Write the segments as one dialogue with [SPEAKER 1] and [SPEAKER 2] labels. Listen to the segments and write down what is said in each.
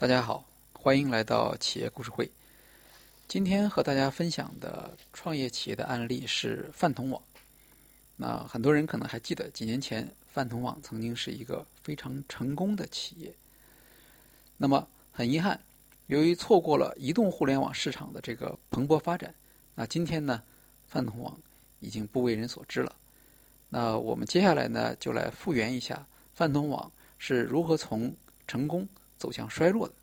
[SPEAKER 1] 大家好，欢迎来到企业故事会。今天和大家分享的创业企业的案例是饭桶网。那很多人可能还记得，几年前饭桶网曾经是一个非常成功的企业。那么很遗憾，由于错过了移动互联网市场的这个蓬勃发展，那今天呢，饭桶网已经不为人所知了。那我们接下来呢，就来复原一下饭桶网是如何从成功。走向衰落的。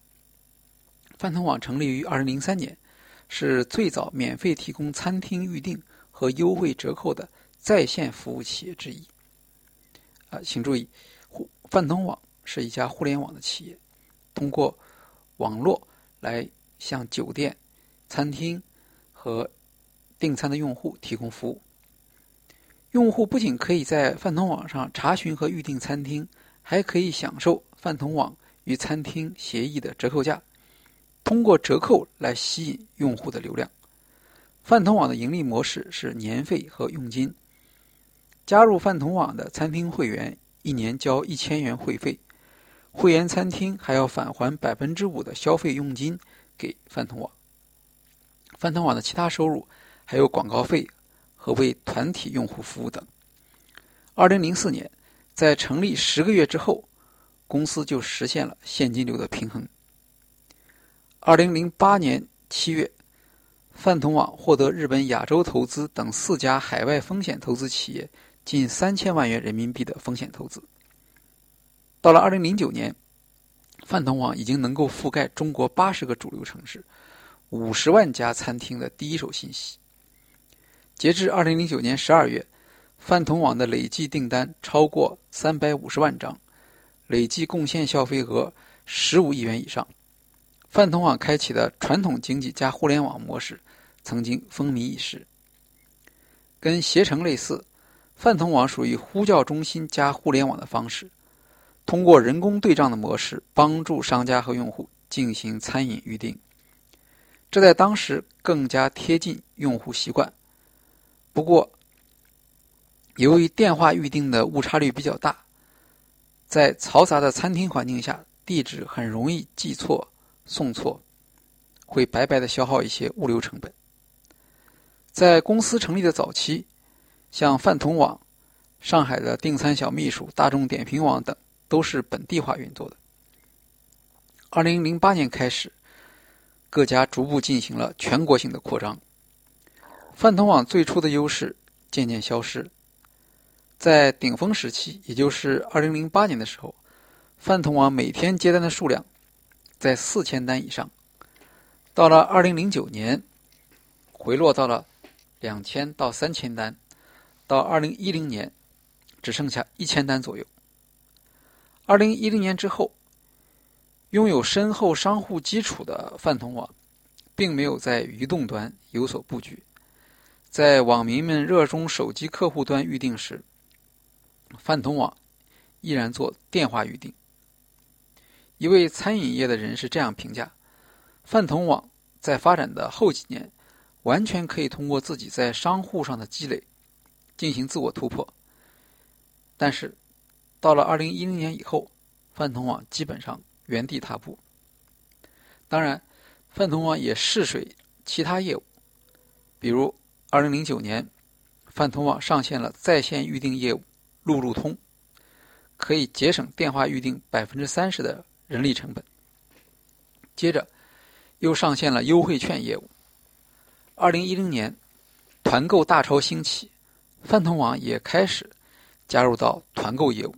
[SPEAKER 1] 饭桶网成立于二零零三年，是最早免费提供餐厅预订和优惠折扣的在线服务企业之一。啊，请注意，饭桶网是一家互联网的企业，通过网络来向酒店、餐厅和订餐的用户提供服务。用户不仅可以在饭桶网上查询和预订餐厅，还可以享受饭桶网。与餐厅协议的折扣价，通过折扣来吸引用户的流量。饭桶网的盈利模式是年费和佣金。加入饭桶网的餐厅会员，一年交一千元会费，会员餐厅还要返还百分之五的消费佣金给饭桶网。饭桶网的其他收入还有广告费和为团体用户服务等。二零零四年，在成立十个月之后。公司就实现了现金流的平衡。二零零八年七月，饭桶网获得日本亚洲投资等四家海外风险投资企业近三千万元人民币的风险投资。到了二零零九年，饭桶网已经能够覆盖中国八十个主流城市、五十万家餐厅的第一手信息。截至二零零九年十二月，饭桶网的累计订单超过三百五十万张。累计贡献消费额十五亿元以上。饭桶网开启的传统经济加互联网模式，曾经风靡一时。跟携程类似，饭桶网属于呼叫中心加互联网的方式，通过人工对账的模式，帮助商家和用户进行餐饮预订。这在当时更加贴近用户习惯。不过，由于电话预订的误差率比较大。在嘈杂的餐厅环境下，地址很容易记错、送错，会白白的消耗一些物流成本。在公司成立的早期，像饭桶网、上海的订餐小秘书、大众点评网等，都是本地化运作的。二零零八年开始，各家逐步进行了全国性的扩张，饭桶网最初的优势渐渐消失。在顶峰时期，也就是二零零八年的时候，饭桶网每天接单的数量在四千单以上。到了二零零九年，回落到了两千到三千单，到二零一零年只剩下一千单左右。二零一零年之后，拥有深厚商户基础的饭桶网，并没有在移动端有所布局，在网民们热衷手机客户端预订时。饭桶网依然做电话预订。一位餐饮业的人士这样评价：饭桶网在发展的后几年，完全可以通过自己在商户上的积累进行自我突破。但是，到了二零一零年以后，饭桶网基本上原地踏步。当然，饭桶网也试水其他业务，比如二零零九年，饭桶网上线了在线预订业务。路路通可以节省电话预订百分之三十的人力成本。接着又上线了优惠券业务。二零一零年，团购大潮兴起，饭桶网也开始加入到团购业务。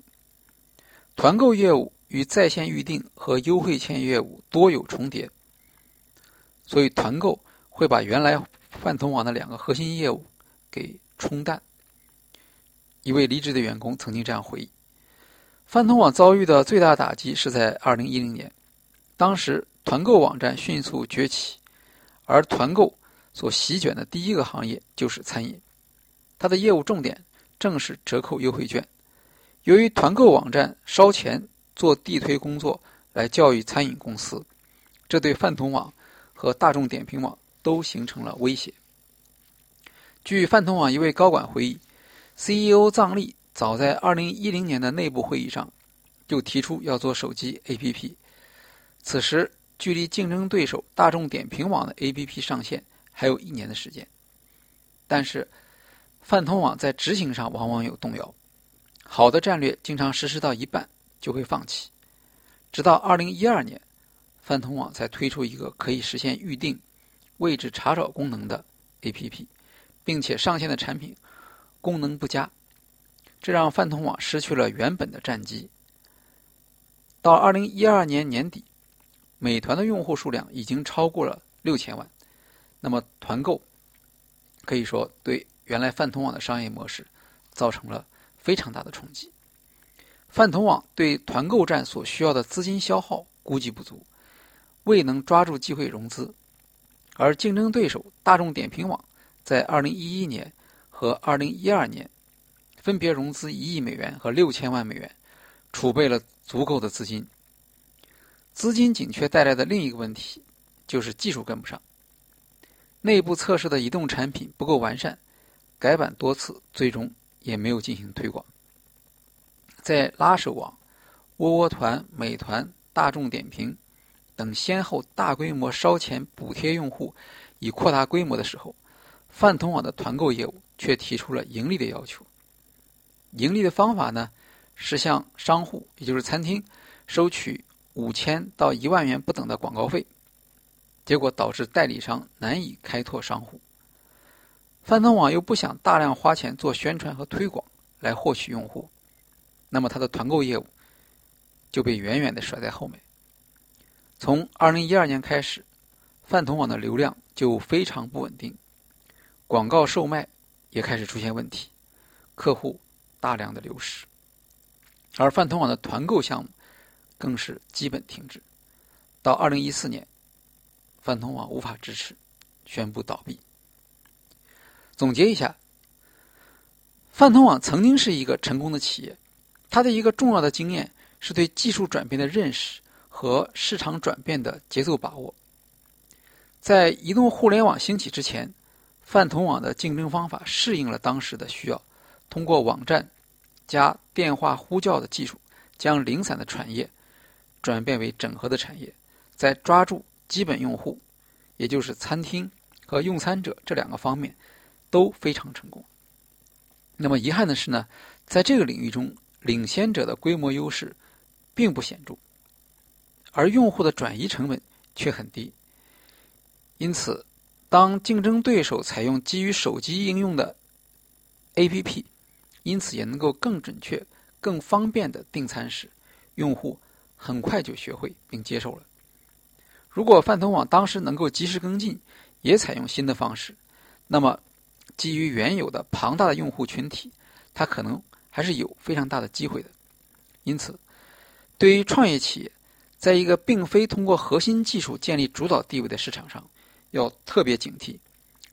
[SPEAKER 1] 团购业务与在线预订和优惠券业务多有重叠，所以团购会把原来饭桶网的两个核心业务给冲淡。一位离职的员工曾经这样回忆：“饭桶网遭遇的最大打击是在2010年，当时团购网站迅速崛起，而团购所席卷的第一个行业就是餐饮，它的业务重点正是折扣优惠券。由于团购网站烧钱做地推工作来教育餐饮公司，这对饭桶网和大众点评网都形成了威胁。”据饭桶网一位高管回忆。CEO 藏利早在2010年的内部会议上就提出要做手机 APP，此时距离竞争对手大众点评网的 APP 上线还有一年的时间，但是泛通网在执行上往往有动摇，好的战略经常实施到一半就会放弃，直到2012年，泛通网才推出一个可以实现预定、位置查找功能的 APP，并且上线的产品功能不佳，这让泛通网失去了原本的战机。到2012年年底。美团的用户数量已经超过了六千万，那么团购可以说对原来泛通网的商业模式造成了非常大的冲击。泛通网对团购站所需要的资金消耗估计不足，未能抓住机会融资，而竞争对手大众点评网在2011年和2012年分别融资一亿美元和六千万美元，储备了足够的资金。资金紧缺带来的另一个问题，就是技术跟不上。内部测试的移动产品不够完善，改版多次，最终也没有进行推广。在拉手网、窝窝团、美团、大众点评等先后大规模烧钱补贴用户以扩大规模的时候，泛通网的团购业务却提出了盈利的要求。盈利的方法呢，是向商户，也就是餐厅收取。五千到一万元不等的广告费，结果导致代理商难以开拓商户。泛通网又不想大量花钱做宣传和推广来获取用户，那么它的团购业务就被远远的甩在后面。从二零一二年开始，泛通网的流量就非常不稳定，广告售卖也开始出现问题，客户大量的流失，而泛通网的团购项目。更是基本停止。到二零一四年，泛通网无法支持，宣布倒闭。总结一下，泛通网曾经是一个成功的企业，它的一个重要的经验是对技术转变的认识和市场转变的节奏把握。在移动互联网兴起之前，泛通网的竞争方法适应了当时的需要，通过网站加电话呼叫的技术，将零散的产业。转变为整合的产业，在抓住基本用户，也就是餐厅和用餐者这两个方面都非常成功。那么遗憾的是呢，在这个领域中，领先者的规模优势并不显著，而用户的转移成本却很低。因此，当竞争对手采用基于手机应用的 APP，因此也能够更准确、更方便的订餐时，用户。很快就学会并接受了。如果泛通网当时能够及时跟进，也采用新的方式，那么基于原有的庞大的用户群体，它可能还是有非常大的机会的。因此，对于创业企业，在一个并非通过核心技术建立主导地位的市场上，要特别警惕。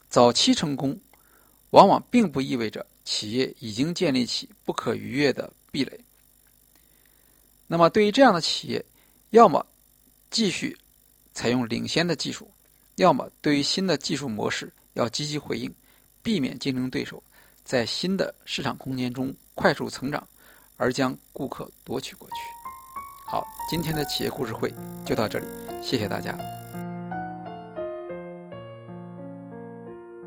[SPEAKER 1] 早期成功，往往并不意味着企业已经建立起不可逾越的壁垒。那么，对于这样的企业，要么继续采用领先的技术，要么对于新的技术模式要积极回应，避免竞争对手在新的市场空间中快速成长，而将顾客夺取过去。好，今天的企业故事会就到这里，谢谢大家。